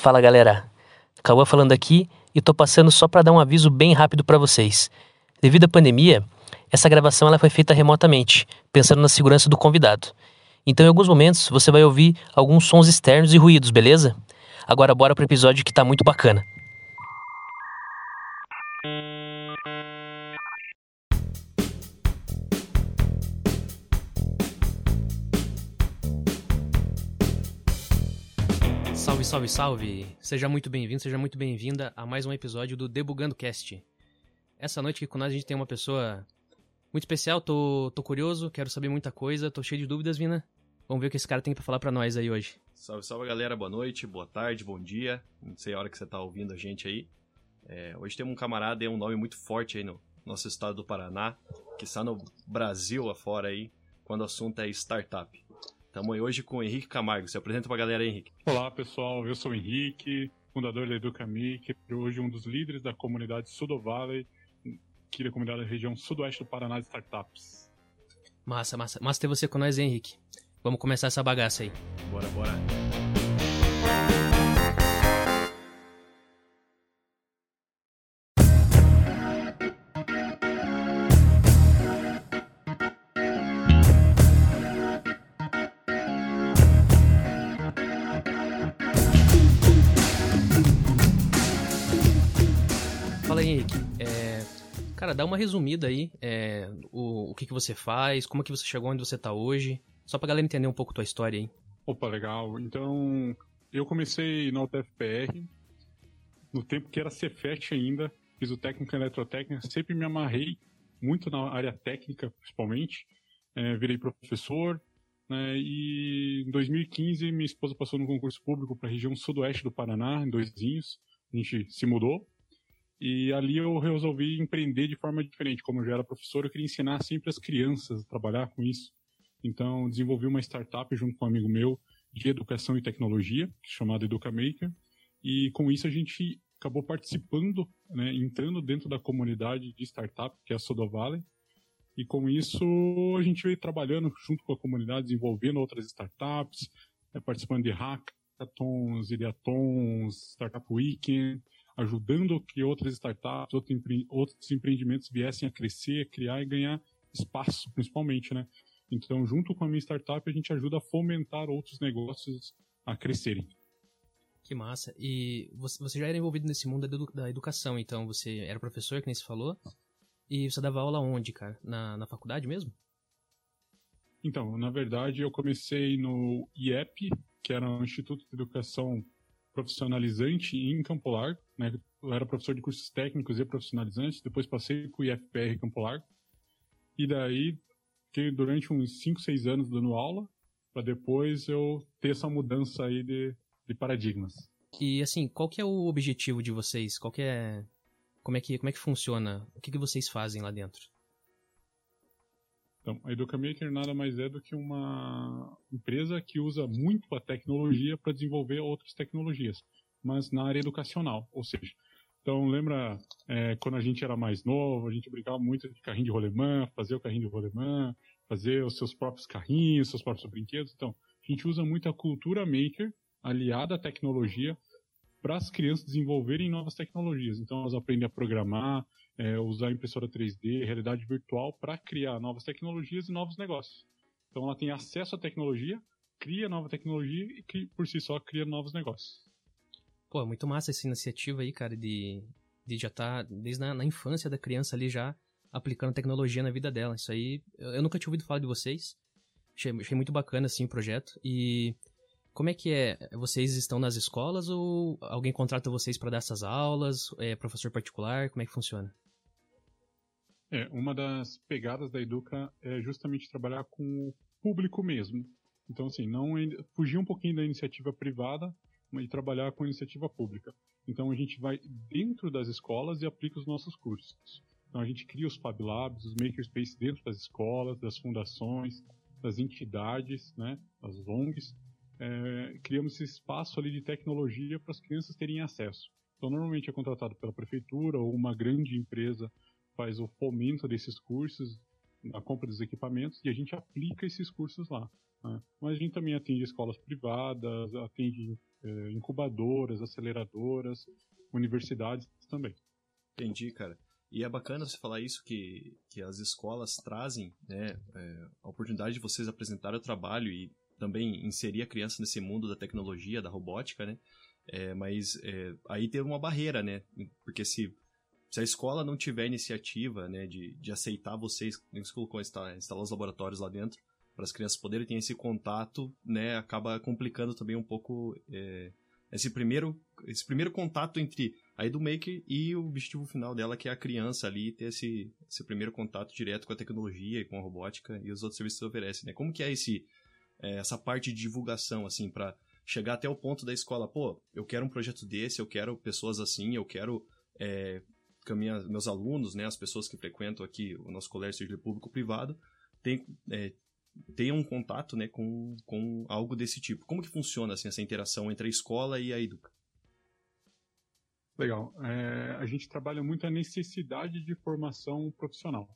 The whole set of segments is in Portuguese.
Fala galera, Cauã falando aqui e tô passando só para dar um aviso bem rápido para vocês. Devido à pandemia, essa gravação ela foi feita remotamente, pensando na segurança do convidado. Então, em alguns momentos, você vai ouvir alguns sons externos e ruídos, beleza? Agora, bora pro episódio que tá muito bacana. Salve, salve! Seja muito bem-vindo, seja muito bem-vinda a mais um episódio do Debugando Cast. Essa noite aqui com nós a gente tem uma pessoa muito especial, tô, tô curioso, quero saber muita coisa, tô cheio de dúvidas, Vina. Vamos ver o que esse cara tem pra falar pra nós aí hoje. Salve, salve galera, boa noite, boa tarde, bom dia. Não sei a hora que você tá ouvindo a gente aí. É, hoje temos um camarada e um nome muito forte aí no nosso estado do Paraná, que está no Brasil afora aí, quando o assunto é startup. Estamos hoje com o Henrique Camargo. Se apresenta pra galera aí, Henrique. Olá, pessoal. Eu sou o Henrique, fundador da EducaMake, hoje um dos líderes da comunidade Sudo Valley, aqui da comunidade da região sudoeste do Paraná de startups. Massa, massa. Massa ter você com nós, hein, Henrique. Vamos começar essa bagaça aí. Bora, bora. Cara, dá uma resumida aí. é, o, o que, que você faz, como que você chegou onde você tá hoje. Só pra galera entender um pouco tua história aí. Opa, legal. Então, eu comecei na UTFPR, no tempo que era Cefet ainda, fiz o técnico em eletrotécnica, sempre me amarrei muito na área técnica, principalmente. É, virei professor, né, e em 2015 minha esposa passou no concurso público para a região sudoeste do Paraná, em Dois Vinhos. A gente se mudou. E ali eu resolvi empreender de forma diferente. Como eu já era professor, eu queria ensinar sempre as crianças a trabalhar com isso. Então, desenvolvi uma startup junto com um amigo meu de educação e tecnologia, chamada EducaMaker. E com isso a gente acabou participando, né, entrando dentro da comunidade de startup, que é a Sodo Valley. E com isso a gente veio trabalhando junto com a comunidade, desenvolvendo outras startups, né, participando de hackathons, ideatons, Startup Weekend, ajudando que outras startups, outros, empre outros empreendimentos viessem a crescer, criar e ganhar espaço, principalmente, né? Então, junto com a minha startup, a gente ajuda a fomentar outros negócios a crescerem. Que massa. E você, você já era envolvido nesse mundo da, edu da educação, então você era professor, que nem você falou. E você dava aula onde, cara? Na, na faculdade mesmo? Então, na verdade, eu comecei no IEP, que era um Instituto de Educação Profissionalizante em Campo Largo. Né? Eu era professor de cursos técnicos e profissionalizantes, depois passei para o IFPR Campo Largo. E daí, fiquei durante uns 5, 6 anos dando aula, para depois eu ter essa mudança aí de, de paradigmas. E assim, qual que é o objetivo de vocês? Qual que é... Como é que, como é que funciona? O que, que vocês fazem lá dentro? Então, a EducaMaker nada mais é do que uma empresa que usa muito a tecnologia para desenvolver outras tecnologias, mas na área educacional, ou seja, então lembra é, quando a gente era mais novo, a gente brincava muito de carrinho de rolemã, fazer o carrinho de rolemã, fazer os seus próprios carrinhos, seus próprios brinquedos. Então, a gente usa muito a cultura maker aliada à tecnologia para as crianças desenvolverem novas tecnologias. Então, elas aprendem a programar, é, usar impressora 3D, realidade virtual para criar novas tecnologias e novos negócios. Então, ela tem acesso à tecnologia, cria nova tecnologia e, cria, por si só, cria novos negócios. Pô, muito massa essa iniciativa aí, cara, de, de já estar tá, desde na, na, infância da criança ali já aplicando tecnologia na vida dela. Isso aí, eu, eu nunca tinha ouvido falar de vocês. Achei, achei, muito bacana, assim, o projeto. E como é que é? Vocês estão nas escolas ou alguém contrata vocês para dar essas aulas? É professor particular? Como é que funciona? É, uma das pegadas da Educa é justamente trabalhar com o público mesmo. Então, assim, não fugir um pouquinho da iniciativa privada e trabalhar com iniciativa pública. Então, a gente vai dentro das escolas e aplica os nossos cursos. Então, a gente cria os Fab Labs, os Makerspace dentro das escolas, das fundações, das entidades, né, das ONGs. É, criamos esse espaço ali de tecnologia para as crianças terem acesso. Então, normalmente é contratado pela prefeitura ou uma grande empresa faz o fomento desses cursos, a compra dos equipamentos e a gente aplica esses cursos lá. Né? Mas a gente também atende escolas privadas, atende é, incubadoras, aceleradoras, universidades também. Entendi, cara. E é bacana você falar isso, que, que as escolas trazem né, é, a oportunidade de vocês apresentarem o trabalho e também inserir a criança nesse mundo da tecnologia, da robótica, né? É, mas é, aí tem uma barreira, né? Porque se, se a escola não tiver iniciativa né, de, de aceitar vocês, você colocou instalar, instalar os laboratórios lá dentro, para as crianças poderem ter esse contato, né? Acaba complicando também um pouco é, esse primeiro esse primeiro contato entre a EduMaker e o objetivo final dela, que é a criança ali ter esse, esse primeiro contato direto com a tecnologia e com a robótica e os outros serviços que oferecem, né? Como que é esse é, essa parte de divulgação, assim, para chegar até o ponto da escola, pô, eu quero um projeto desse, eu quero pessoas assim, eu quero é, que minha, meus alunos, né, as pessoas que frequentam aqui o nosso colégio de público-privado, tem, é, tenham um contato né, com, com algo desse tipo. Como que funciona assim, essa interação entre a escola e a Educa? Legal. É, a gente trabalha muito a necessidade de formação profissional.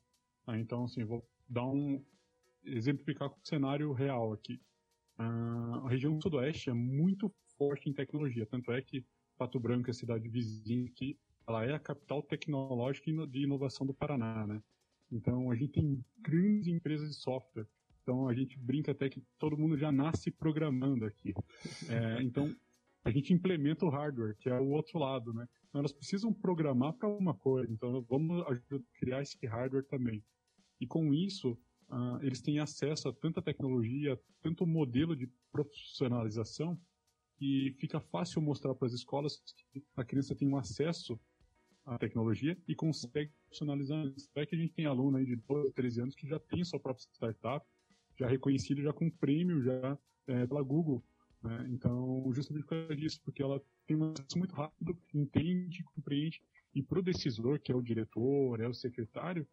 Né? Então, assim, vou dar um exemplificar com o cenário real aqui. Uh, a região sudoeste é muito forte em tecnologia, tanto é que Pato Branco, a cidade vizinha aqui, ela é a capital tecnológica de inovação do Paraná, né? Então a gente tem grandes empresas de software. Então a gente brinca até que todo mundo já nasce programando aqui. É, então a gente implementa o hardware, que é o outro lado, né? Então, elas precisam programar para alguma coisa, então vamos criar esse hardware também. E com isso, uh, eles têm acesso a tanta tecnologia, tanto modelo de profissionalização, que fica fácil mostrar para as escolas que a criança tem um acesso à tecnologia e consegue profissionalizar. É que a gente tem aluno aí de 12, 13 anos que já tem sua própria startup, já reconhecido, já com prêmio, já é, pela Google. Né? Então, justamente por causa disso, porque ela tem um acesso muito rápido, entende, compreende, e para o decisor, que é o diretor, é o secretário,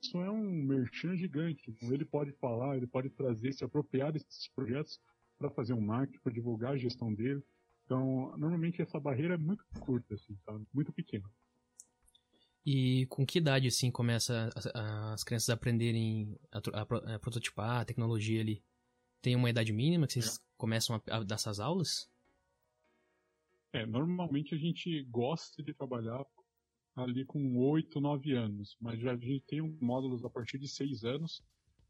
isso é um merchan gigante. Então, ele pode falar, ele pode trazer, se apropriar desses projetos para fazer um marketing, para divulgar a gestão dele. Então, normalmente essa barreira é muito curta, assim, sabe? Muito pequena. E com que idade, assim, começa as, as crianças a aprenderem a, a, a, prototipar a tecnologia ali? Tem uma idade mínima que vocês é. começam a, a dar essas aulas? É, normalmente a gente gosta de trabalhar ali com 8, 9 anos, mas já a gente tem módulos a partir de 6 anos,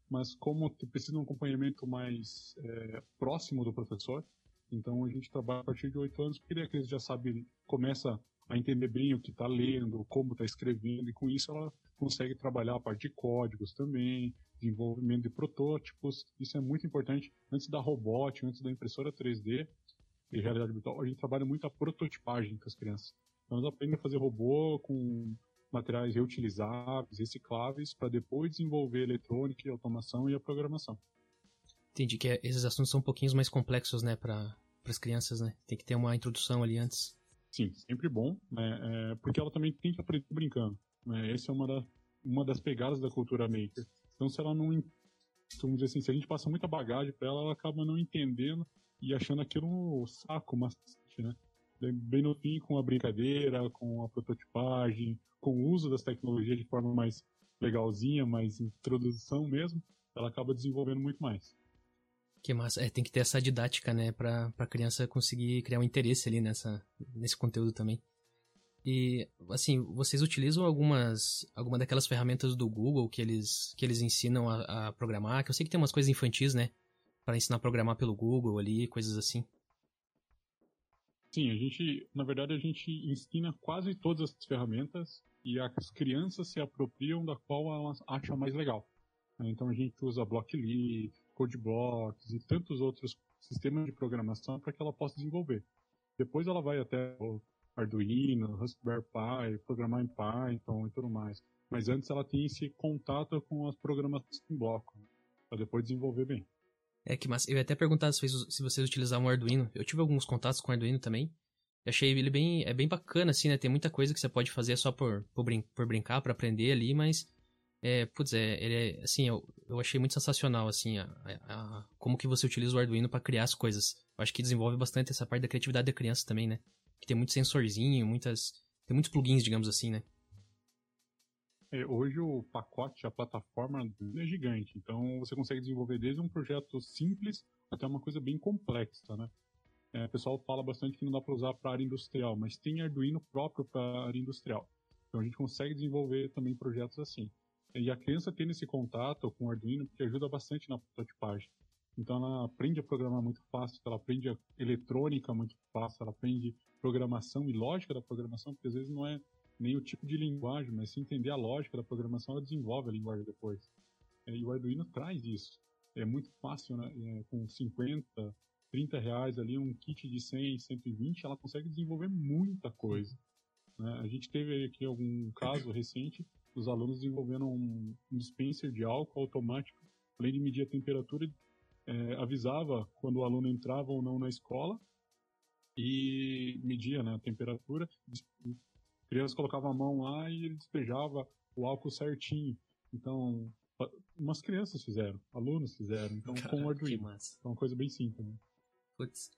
mas como precisa de um acompanhamento mais é, próximo do professor, então a gente trabalha a partir de 8 anos, porque a criança já sabe, começa a entender bem o que está lendo, como está escrevendo, e com isso ela consegue trabalhar a parte de códigos também, desenvolvimento de protótipos, isso é muito importante. Antes da robótica, antes da impressora 3D e realidade virtual, a gente trabalha muito a prototipagem com as crianças. Então eles aprendem a fazer robô com materiais reutilizáveis, recicláveis, para depois desenvolver eletrônica, automação e a programação. Entendi que esses assuntos são um pouquinho mais complexos, né, para as crianças, né? Tem que ter uma introdução ali antes. Sim, sempre bom, né? É, porque ela também tem que aprender brincando. Né? Essa é uma, da, uma das pegadas da cultura maker. Então, se ela não. Vamos dizer assim, se a gente passa muita bagagem para ela, ela acaba não entendendo e achando aquilo um saco, macete, né? bem no fim com a brincadeira, com a prototipagem, com o uso das tecnologias de forma mais legalzinha, mais introdução mesmo, ela acaba desenvolvendo muito mais. Que massa. É, tem que ter essa didática, né, pra, pra criança conseguir criar um interesse ali nessa, nesse conteúdo também. E, assim, vocês utilizam algumas, alguma daquelas ferramentas do Google que eles, que eles ensinam a, a programar? Que eu sei que tem umas coisas infantis, né, para ensinar a programar pelo Google ali, coisas assim. Sim, a gente, na verdade, a gente ensina quase todas as ferramentas e as crianças se apropriam da qual elas acham mais legal. Então a gente usa Blockly, CodeBlocks e tantos outros sistemas de programação para que ela possa desenvolver. Depois ela vai até o Arduino, Raspberry Pi, programar em Python e tudo mais. Mas antes ela tem esse contato com as programações em bloco, né, para depois desenvolver bem. É que mas eu ia até perguntar se, se vocês utilizavam o Arduino. Eu tive alguns contatos com o Arduino também. Eu achei ele bem, é bem bacana, assim, né? Tem muita coisa que você pode fazer só por, por, brin por brincar, para aprender ali, mas, é, putz, é, ele é, assim, eu, eu achei muito sensacional, assim, a, a, a como que você utiliza o Arduino para criar as coisas. Eu acho que desenvolve bastante essa parte da criatividade da criança também, né? Que tem muito sensorzinho, muitas, tem muitos plugins, digamos assim, né? É, hoje o pacote, a plataforma é gigante, então você consegue desenvolver desde um projeto simples até uma coisa bem complexa, né? É, o pessoal fala bastante que não dá para usar para área industrial, mas tem Arduino próprio para área industrial. Então a gente consegue desenvolver também projetos assim. E a criança tendo esse contato com o Arduino, porque ajuda bastante na prototipagem. Então ela aprende a programar muito fácil, ela aprende a eletrônica muito fácil, ela aprende programação e lógica da programação, porque às vezes não é nem o tipo de linguagem, mas se entender a lógica da programação, ela desenvolve a linguagem depois. É, e o Arduino traz isso. É muito fácil, né? É, com 50, 30 reais ali, um kit de 100, 120, ela consegue desenvolver muita coisa. Né? A gente teve aqui algum caso recente dos alunos desenvolvendo um, um dispenser de álcool automático, além de medir a temperatura, é, avisava quando o aluno entrava ou não na escola e media né, a temperatura. A criança colocava a mão lá e ele despejava o álcool certinho. Então, umas crianças fizeram, alunos fizeram, então Caraca, com o Arduino. É uma coisa bem simples. Né? Putz.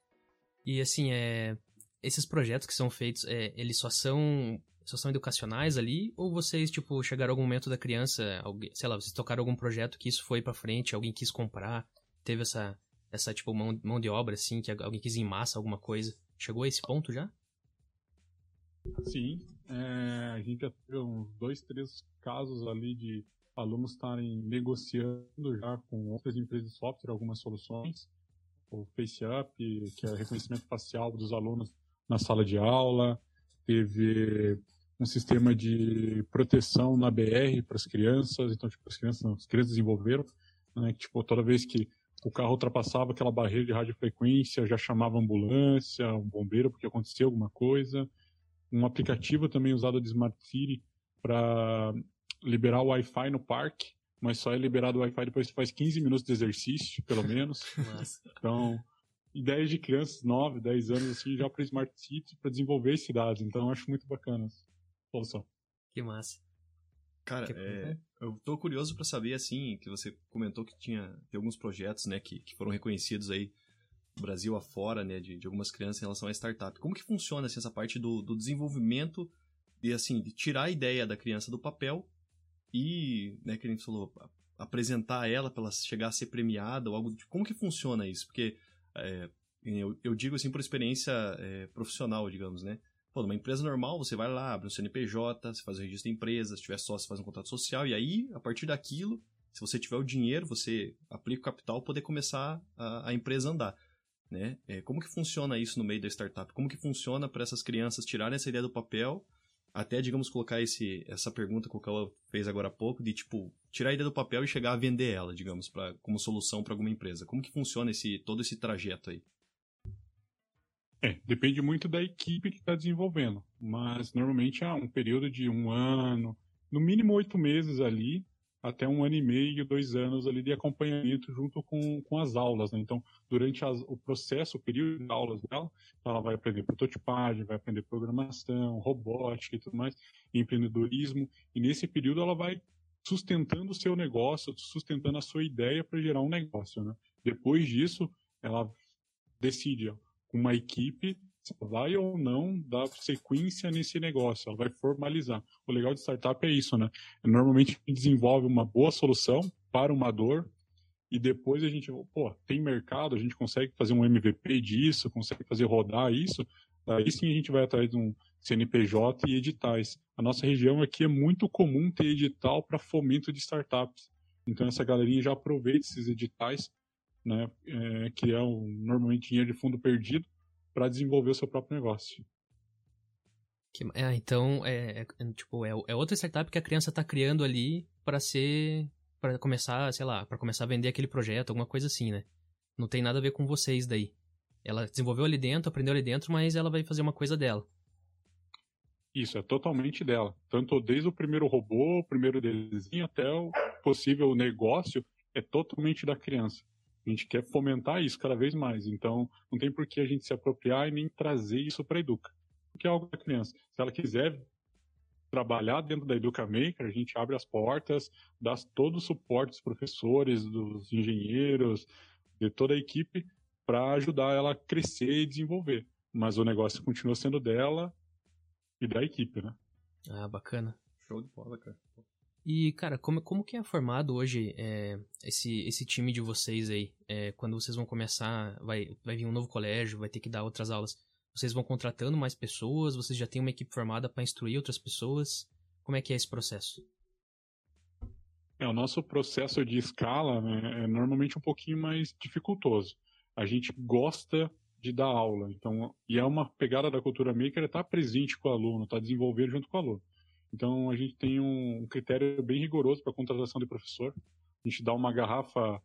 E assim, é, esses projetos que são feitos, é, eles só são só são educacionais ali? Ou vocês, tipo, chegaram algum momento da criança, alguém, sei lá, vocês tocaram algum projeto que isso foi para frente, alguém quis comprar, teve essa, essa tipo, mão, mão de obra, assim, que alguém quis em massa alguma coisa? Chegou a esse ponto já? Sim, é, a gente já teve uns dois, três casos ali de alunos estarem negociando já com outras empresas de software algumas soluções. O FaceUp, que é reconhecimento facial dos alunos na sala de aula. Teve um sistema de proteção na BR para as crianças. Então, tipo, as crianças, as crianças desenvolveram, né, que, tipo, toda vez que o carro ultrapassava aquela barreira de radiofrequência, já chamava ambulância, um bombeiro, porque acontecia alguma coisa. Um aplicativo também usado de Smart City para liberar o Wi-Fi no parque, mas só é liberado o Wi-Fi depois que faz 15 minutos de exercício, pelo menos. então, ideias de crianças 9, 10 anos assim, já para Smart City, para desenvolver cidades. Então, eu acho muito bacana solução. Que massa. Cara, é, eu tô curioso para saber, assim, que você comentou que tinha tem alguns projetos, né, que, que foram reconhecidos aí Brasil afora, né, de, de algumas crianças em relação à startup. Como que funciona, assim, essa parte do, do desenvolvimento de, assim, de tirar a ideia da criança do papel e, né, que a gente falou, apresentar ela para ela chegar a ser premiada ou algo do tipo. Como que funciona isso? Porque é, eu, eu, digo assim por experiência é, profissional, digamos, né? Pô, numa empresa normal, você vai lá, abre um CNPJ, você faz o registro de empresa, se tiver sócio, faz um contrato social, e aí, a partir daquilo, se você tiver o dinheiro, você aplica o capital poder começar a, a empresa a andar. Né? É, como que funciona isso no meio da startup? Como que funciona para essas crianças tirarem essa ideia do papel até, digamos, colocar esse, essa pergunta que o Cauã fez agora há pouco, de, tipo, tirar a ideia do papel e chegar a vender ela, digamos, pra, como solução para alguma empresa. Como que funciona esse, todo esse trajeto aí? É, depende muito da equipe que está desenvolvendo, mas normalmente há um período de um ano, no mínimo oito meses ali, até um ano e meio, dois anos ali de acompanhamento junto com, com as aulas. Né? Então, durante as, o processo, o período de aulas dela, ela vai aprender prototipagem, vai aprender programação, robótica e tudo mais, empreendedorismo, e nesse período ela vai sustentando o seu negócio, sustentando a sua ideia para gerar um negócio. Né? Depois disso, ela decide uma equipe vai ou não dar sequência nesse negócio, ela vai formalizar. O legal de startup é isso, né? Normalmente a gente desenvolve uma boa solução para uma dor e depois a gente, pô, tem mercado, a gente consegue fazer um MVP disso, consegue fazer rodar isso, aí sim a gente vai atrás de um CNPJ e editais. A nossa região aqui é muito comum ter edital para fomento de startups. Então essa galerinha já aproveita esses editais, né, é, que é um, normalmente dinheiro de fundo perdido, para desenvolver o seu próprio negócio. Que, é, então, é, é, é tipo, é, é, outra startup que a criança está criando ali para ser, para começar, sei lá, para começar a vender aquele projeto, alguma coisa assim, né? Não tem nada a ver com vocês daí. Ela desenvolveu ali dentro, aprendeu ali dentro, mas ela vai fazer uma coisa dela. Isso, é totalmente dela. Tanto desde o primeiro robô, o primeiro desenho, até o possível negócio, é totalmente da criança. A gente quer fomentar isso cada vez mais. Então, não tem por que a gente se apropriar e nem trazer isso para a Educa. Porque é algo da criança. Se ela quiser trabalhar dentro da Educa Maker, a gente abre as portas, dá todo o suporte dos professores, dos engenheiros, de toda a equipe, para ajudar ela a crescer e desenvolver. Mas o negócio continua sendo dela e da equipe, né? Ah, bacana. Show de bola, cara. E, cara, como, como que é formado hoje é, esse, esse time de vocês aí? É, quando vocês vão começar, vai, vai vir um novo colégio, vai ter que dar outras aulas. Vocês vão contratando mais pessoas? Vocês já têm uma equipe formada para instruir outras pessoas? Como é que é esse processo? É, o nosso processo de escala né, é normalmente um pouquinho mais dificultoso. A gente gosta de dar aula, então, e é uma pegada da cultura maker estar tá presente com o aluno, estar tá desenvolvendo junto com o aluno. Então a gente tem um critério bem rigoroso para contratação de professor. A gente dá uma garrafa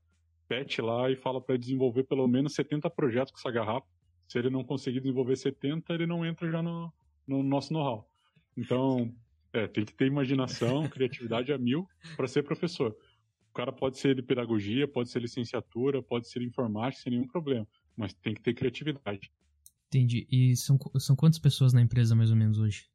PET lá e fala para desenvolver pelo menos 70 projetos com essa garrafa. Se ele não conseguir desenvolver 70, ele não entra já no, no nosso know-how. Então, é, tem que ter imaginação, criatividade a mil para ser professor. O cara pode ser de pedagogia, pode ser licenciatura, pode ser informática, sem nenhum problema. Mas tem que ter criatividade. Entendi. E são, são quantas pessoas na empresa, mais ou menos, hoje?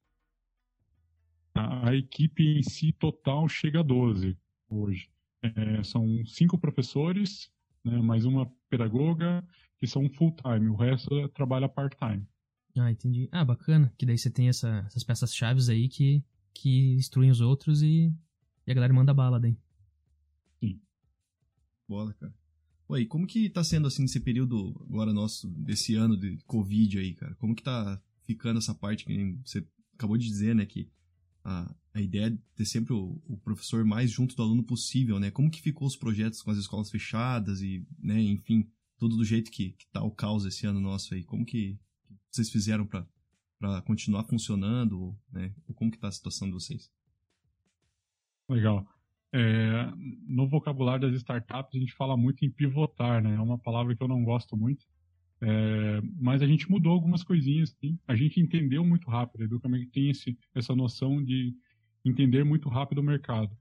A, a equipe em si total chega a 12 hoje. É, são cinco professores, né, mais uma pedagoga, que são full-time. O resto trabalha part-time. Ah, entendi. Ah, bacana. Que daí você tem essa, essas peças-chave aí que, que instruem os outros e, e a galera manda bala daí. Sim. Bola, cara. Oi, como que tá sendo assim esse período agora nosso, desse ano de Covid aí, cara? Como que tá ficando essa parte que você acabou de dizer, né, que a, a ideia é ter sempre o, o, professor mais junto do aluno possível, né? Como que ficou os projetos com as escolas fechadas e, né, enfim, tudo do jeito que, que tá o caos esse ano nosso aí? Como que vocês fizeram para para continuar funcionando, né? Ou como que tá a situação de vocês? Legal. É, no vocabulário das startups a gente fala muito em pivotar, né? É uma palavra que eu não gosto muito. É, mas a gente mudou algumas coisinhas. A gente entendeu muito rápido. A Educamec tem esse, essa noção de entender muito rápido o mercado.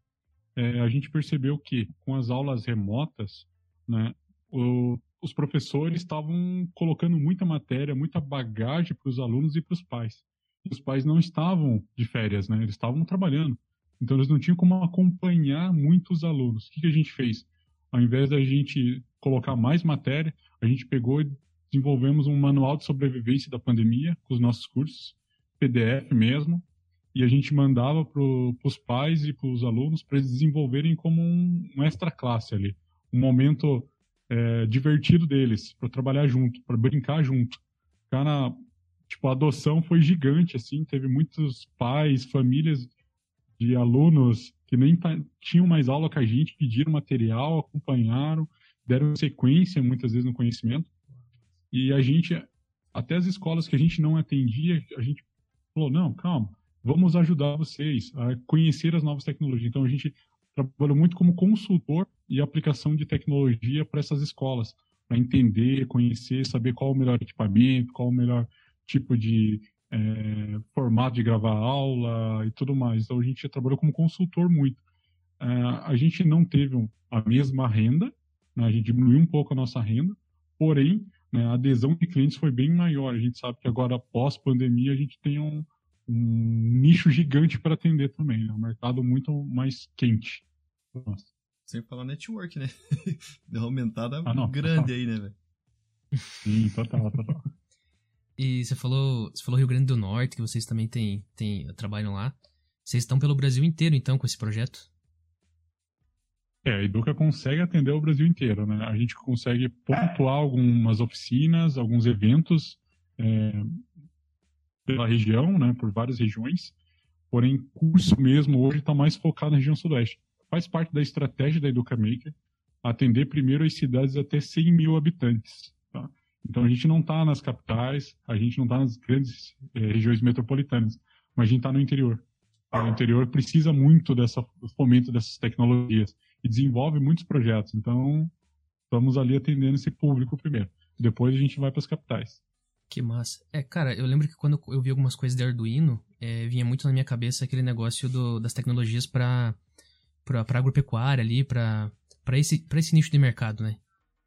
É, a gente percebeu que com as aulas remotas, né, o, os professores estavam colocando muita matéria, muita bagagem para os alunos e para os pais. E os pais não estavam de férias, né? Eles estavam trabalhando. Então eles não tinham como acompanhar muitos alunos. O que, que a gente fez? Ao invés da gente colocar mais matéria, a gente pegou e desenvolvemos um manual de sobrevivência da pandemia com os nossos cursos, PDF mesmo, e a gente mandava para os pais e para os alunos para eles desenvolverem como um, um extra classe ali, um momento é, divertido deles, para trabalhar junto, para brincar junto. Cara, tipo, a adoção foi gigante, assim, teve muitos pais, famílias de alunos que nem tinham mais aula com a gente, pediram material, acompanharam, deram sequência muitas vezes no conhecimento. E a gente, até as escolas que a gente não atendia, a gente falou: não, calma, vamos ajudar vocês a conhecer as novas tecnologias. Então a gente trabalhou muito como consultor e aplicação de tecnologia para essas escolas, para entender, conhecer, saber qual o melhor equipamento, qual o melhor tipo de é, formato de gravar aula e tudo mais. Então a gente trabalhou como consultor muito. É, a gente não teve a mesma renda, né? a gente diminuiu um pouco a nossa renda, porém né, a adesão de clientes foi bem maior. A gente sabe que agora, pós-pandemia, a gente tem um, um nicho gigante para atender também, né? um mercado muito mais quente. Nossa. Sem falar network, né? Deu uma aumentada ah, não, grande total. aí, né, velho? Sim, total, total. e você falou, você falou Rio Grande do Norte, que vocês também têm, têm, trabalham lá. Vocês estão pelo Brasil inteiro, então, com esse projeto? É, a Educa consegue atender o Brasil inteiro, né? A gente consegue pontuar algumas oficinas, alguns eventos é, pela região, né? Por várias regiões. Porém, curso mesmo hoje está mais focado na região sudoeste. Faz parte da estratégia da Educa Maker atender primeiro as cidades até 100 mil habitantes. Tá? Então a gente não está nas capitais, a gente não está nas grandes é, regiões metropolitanas, mas a gente está no interior. O interior precisa muito dessa fomento dessas tecnologias e desenvolve muitos projetos. Então, estamos ali atendendo esse público primeiro. Depois a gente vai para as capitais. Que massa. É, cara, eu lembro que quando eu vi algumas coisas de Arduino, é, vinha muito na minha cabeça aquele negócio do, das tecnologias para para agropecuária ali, para esse, pra esse nicho de mercado, né?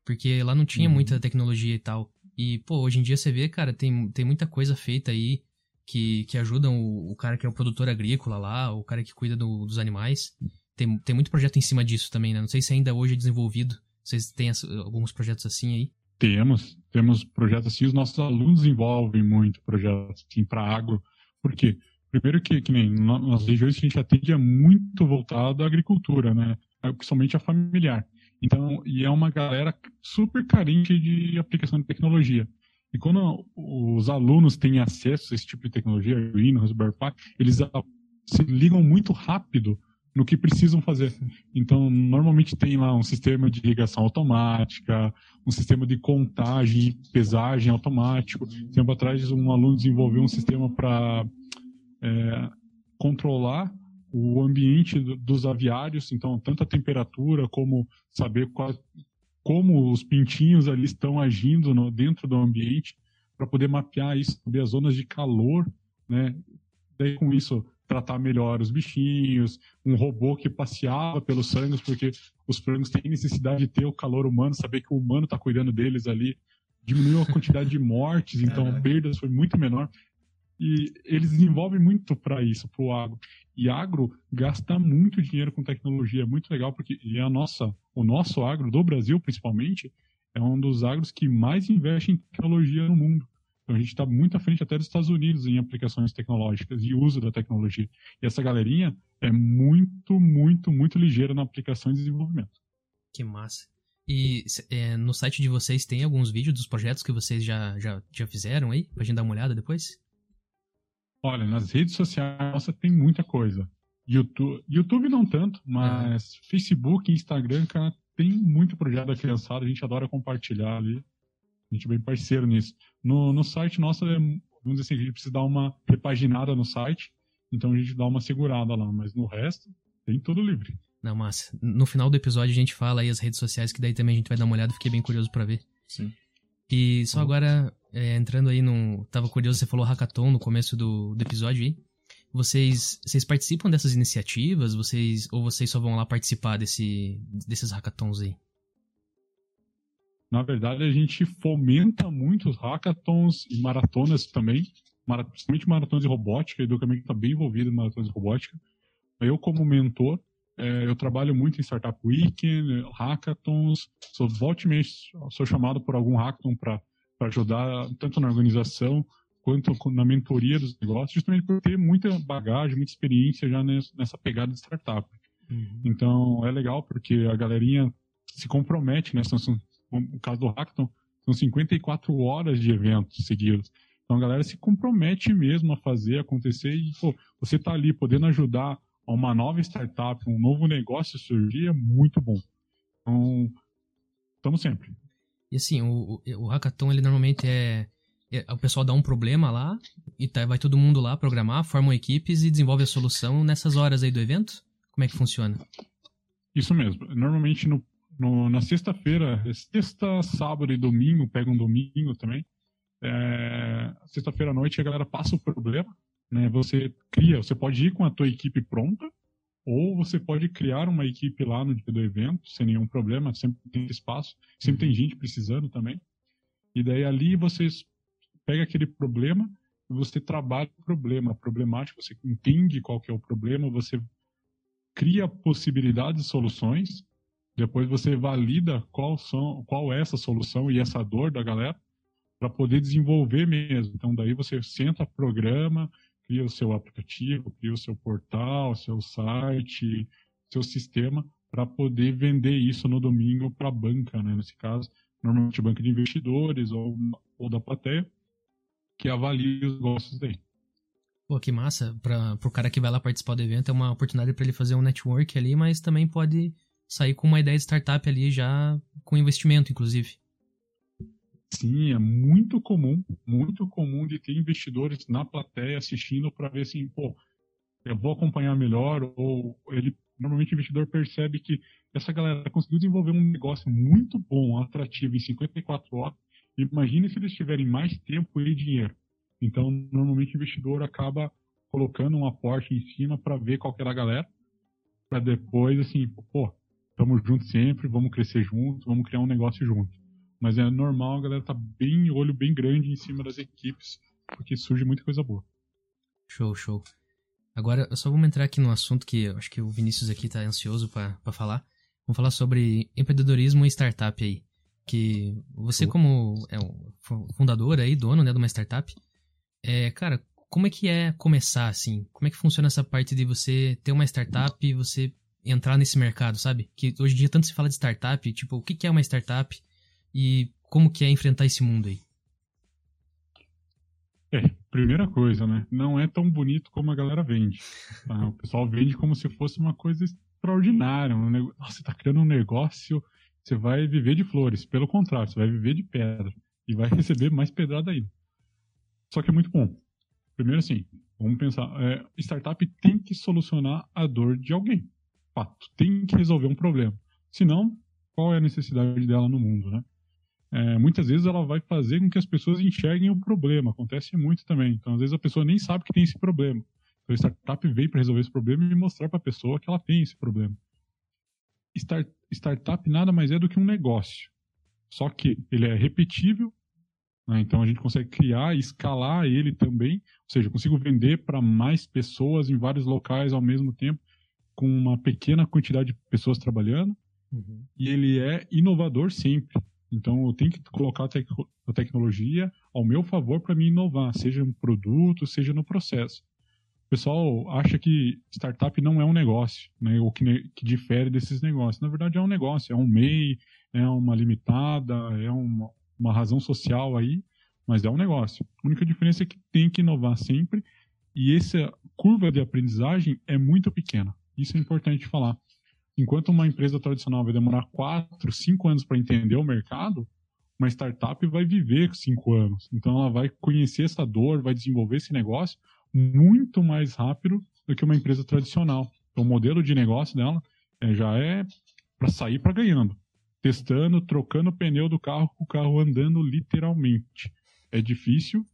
Porque lá não tinha uhum. muita tecnologia e tal. E, pô, hoje em dia você vê, cara, tem, tem muita coisa feita aí que, que ajudam o, o cara que é o produtor agrícola lá, o cara que cuida do, dos animais tem, tem muito projeto em cima disso também, né? Não sei se ainda hoje é desenvolvido. Vocês têm alguns projetos assim aí? Temos, temos projetos assim. Os nossos alunos desenvolvem muito projetos assim para agro. Por quê? Primeiro que, que nem nas regiões que a gente atende é muito voltado à agricultura, né? É, principalmente a familiar. Então, e é uma galera super carente de aplicação de tecnologia. E quando os alunos têm acesso a esse tipo de tecnologia, Arduino, Raspberry Pi, eles se ligam muito rápido no que precisam fazer. Então, normalmente tem lá um sistema de ligação automática, um sistema de contagem e pesagem automático. Tempo atrás, um aluno desenvolveu um sistema para é, controlar o ambiente dos aviários, então tanto a temperatura como saber qual, como os pintinhos ali estão agindo no, dentro do ambiente para poder mapear isso, saber as zonas de calor, né? Daí com isso tratar melhor os bichinhos, um robô que passeava pelos frangos, porque os frangos têm necessidade de ter o calor humano, saber que o humano está cuidando deles ali, diminuiu a quantidade de mortes, então perdas foi muito menor. E eles desenvolvem muito para isso, para o agro. E agro gasta muito dinheiro com tecnologia, é muito legal, porque e a nossa, o nosso agro, do Brasil principalmente, é um dos agros que mais investe em tecnologia no mundo. Então a gente está muito à frente até dos Estados Unidos em aplicações tecnológicas e uso da tecnologia. E essa galerinha é muito, muito, muito ligeira na aplicação e desenvolvimento. Que massa. E é, no site de vocês tem alguns vídeos dos projetos que vocês já, já, já fizeram aí? Pra gente dar uma olhada depois? Olha, nas redes sociais nossa, tem muita coisa. YouTube, YouTube não tanto, mas é. Facebook Instagram, cara, tem muito projeto da criançada, a gente adora compartilhar ali. A gente é bem parceiro nisso. No, no site nosso, é, vamos dizer assim, a gente precisa dar uma repaginada no site, então a gente dá uma segurada lá, mas no resto, tem tudo livre. Não, mas no final do episódio a gente fala aí as redes sociais, que daí também a gente vai dar uma olhada, fiquei bem curioso para ver. Sim. E só agora, é, entrando aí no. Tava curioso, você falou hackathon no começo do, do episódio aí. Vocês, vocês participam dessas iniciativas? Vocês Ou vocês só vão lá participar desse, desses hackathons aí? Na verdade, a gente fomenta muito os hackathons e maratonas também, principalmente maratonas de robótica, e do caminho está bem envolvido em maratonas de robótica. Eu, como mentor, é, eu trabalho muito em Startup Weekend, hackathons, sou volte sou chamado por algum hackathon para ajudar tanto na organização quanto na mentoria dos negócios, justamente por ter muita bagagem, muita experiência já nessa pegada de startup. Uhum. Então, é legal porque a galerinha se compromete, né? São, são no caso do Hackathon, são 54 horas de eventos seguidos. Então a galera se compromete mesmo a fazer acontecer e, pô, você tá ali podendo ajudar a uma nova startup, um novo negócio surgir, é muito bom. Então, estamos sempre. E assim, o, o Hackathon, ele normalmente é, é, O pessoal dá um problema lá, e tá, vai todo mundo lá programar, formam equipes e desenvolve a solução nessas horas aí do evento? Como é que funciona? Isso mesmo. Normalmente no no, na sexta-feira, sexta, sábado e domingo, pega um domingo também. É, sexta-feira à noite a galera passa o problema, né? Você cria, você pode ir com a tua equipe pronta, ou você pode criar uma equipe lá no dia do evento, sem nenhum problema, sempre tem espaço, sempre tem gente precisando também. E daí ali você pega aquele problema e você trabalha o problema, a problemática, você entende qual que é o problema, você cria possibilidades e soluções depois você valida qual, são, qual é essa solução e essa dor da galera para poder desenvolver mesmo. Então, daí você senta, programa, cria o seu aplicativo, cria o seu portal, seu site, seu sistema para poder vender isso no domingo para a banca, né? nesse caso, normalmente banca de investidores ou, ou da plateia, que avalia os negócios daí. Pô, que massa. Para o cara que vai lá participar do evento, é uma oportunidade para ele fazer um network ali, mas também pode sair com uma ideia de startup ali já com investimento, inclusive. Sim, é muito comum, muito comum de ter investidores na plateia assistindo para ver assim, pô, eu vou acompanhar melhor, ou ele normalmente o investidor percebe que essa galera conseguiu desenvolver um negócio muito bom, atrativo em 54 horas. Imagine se eles tiverem mais tempo e dinheiro. Então, normalmente o investidor acaba colocando um aporte em cima para ver qual que era a galera, para depois assim, pô, Tamo junto sempre, vamos crescer juntos, vamos criar um negócio junto. Mas é normal a galera tá bem, olho bem grande em cima das equipes, porque surge muita coisa boa. Show, show. Agora, só vamos entrar aqui no assunto que acho que o Vinícius aqui tá ansioso para falar. Vamos falar sobre empreendedorismo e startup aí. Que você, show. como é um fundador aí, dono né, de uma startup, é, cara, como é que é começar, assim? Como é que funciona essa parte de você ter uma startup e você entrar nesse mercado, sabe? Que hoje em dia tanto se fala de startup, tipo, o que é uma startup e como que é enfrentar esse mundo aí? É, primeira coisa, né? Não é tão bonito como a galera vende. Tá? O pessoal vende como se fosse uma coisa extraordinária. Um negócio... Nossa, você tá criando um negócio, você vai viver de flores. Pelo contrário, você vai viver de pedra. E vai receber mais pedrada ainda. Só que é muito bom. Primeiro assim, vamos pensar, é, startup tem que solucionar a dor de alguém. Fato, tem que resolver um problema. Senão, qual é a necessidade dela no mundo, né? É, muitas vezes ela vai fazer com que as pessoas enxerguem o problema. Acontece muito também. Então, às vezes a pessoa nem sabe que tem esse problema. Então, a startup veio para resolver esse problema e mostrar para a pessoa que ela tem esse problema. Start, startup nada mais é do que um negócio. Só que ele é repetível, né? então a gente consegue criar e escalar ele também. Ou seja, eu consigo vender para mais pessoas em vários locais ao mesmo tempo, com uma pequena quantidade de pessoas trabalhando. Uhum. E ele é inovador sempre. Então eu tenho que colocar a, tec a tecnologia ao meu favor para me inovar, seja no produto, seja no processo. O pessoal acha que startup não é um negócio, né, ou que, que difere desses negócios. Na verdade é um negócio, é um MEI, é uma limitada, é uma, uma razão social aí, mas é um negócio. A única diferença é que tem que inovar sempre e essa curva de aprendizagem é muito pequena. Isso é importante falar. Enquanto uma empresa tradicional vai demorar 4, 5 anos para entender o mercado, uma startup vai viver 5 anos. Então ela vai conhecer essa dor, vai desenvolver esse negócio muito mais rápido do que uma empresa tradicional. Então o modelo de negócio dela é, já é para sair para ganhando. Testando, trocando o pneu do carro com o carro andando literalmente. É difícil,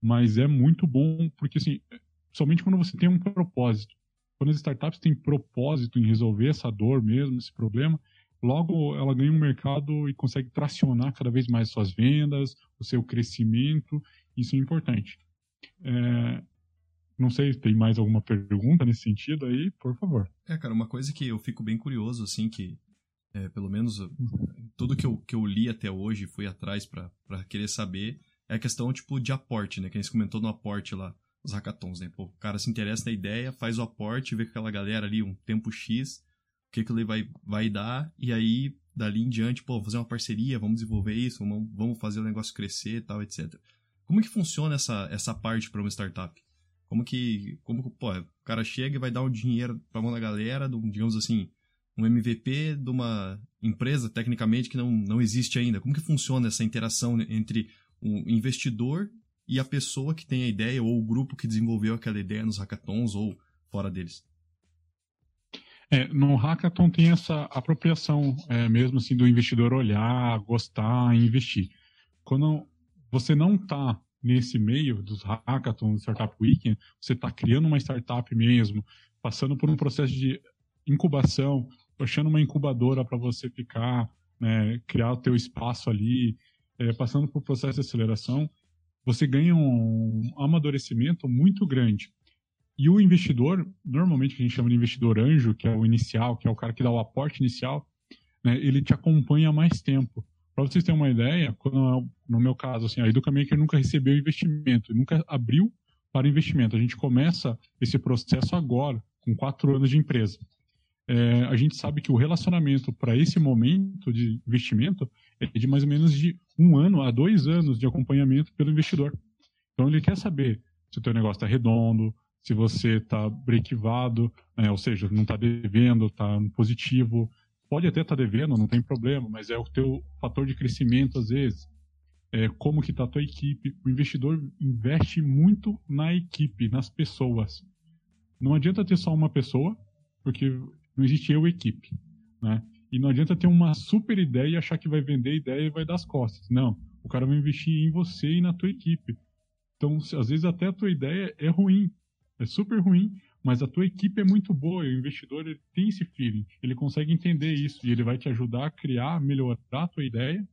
mas é muito bom, porque assim, somente quando você tem um propósito quando as startups têm propósito em resolver essa dor mesmo, esse problema, logo ela ganha um mercado e consegue tracionar cada vez mais suas vendas, o seu crescimento, isso é importante. É, não sei se tem mais alguma pergunta nesse sentido aí, por favor. É, cara, uma coisa que eu fico bem curioso, assim, que é, pelo menos tudo que eu, que eu li até hoje, fui atrás para querer saber, é a questão, tipo, de aporte, né? Que a gente comentou no aporte lá os hackathons, né? Pô, o cara se interessa na ideia, faz o aporte, vê com aquela galera ali um tempo X, o que, que ele vai, vai dar, e aí, dali em diante, pô, fazer uma parceria, vamos desenvolver isso, vamos, vamos fazer o negócio crescer tal, etc. Como que funciona essa, essa parte para uma startup? Como que, como pô, o cara chega e vai dar um dinheiro pra mão da galera, digamos assim, um MVP de uma empresa, tecnicamente, que não, não existe ainda. Como que funciona essa interação entre um investidor e a pessoa que tem a ideia ou o grupo que desenvolveu aquela ideia nos hackathons ou fora deles? É, no hackathon tem essa apropriação é, mesmo assim do investidor olhar, gostar investir. Quando você não está nesse meio dos hackathons, do Startup Weekend, você está criando uma startup mesmo, passando por um processo de incubação, achando uma incubadora para você ficar, né, criar o teu espaço ali, é, passando por processo de aceleração, você ganha um amadurecimento muito grande. E o investidor, normalmente que a gente chama de investidor anjo, que é o inicial, que é o cara que dá o aporte inicial, né, ele te acompanha mais tempo. Para vocês terem uma ideia, quando, no meu caso, assim, a Educamaker nunca recebeu investimento, nunca abriu para investimento. A gente começa esse processo agora, com quatro anos de empresa. É, a gente sabe que o relacionamento para esse momento de investimento é de mais ou menos de um ano a dois anos de acompanhamento pelo investidor. Então ele quer saber se o teu negócio está redondo, se você está brequivado, né, ou seja, não está devendo, está positivo. Pode até estar tá devendo, não tem problema, mas é o teu fator de crescimento às vezes. É, como que está a tua equipe. O investidor investe muito na equipe, nas pessoas. Não adianta ter só uma pessoa, porque não existe eu equipe. Né? E não adianta ter uma super ideia e achar que vai vender ideia e vai dar as costas. Não. O cara vai investir em você e na tua equipe. Então, às vezes até a tua ideia é ruim, é super ruim, mas a tua equipe é muito boa e o investidor ele tem esse feeling, ele consegue entender isso e ele vai te ajudar a criar, melhorar a tua ideia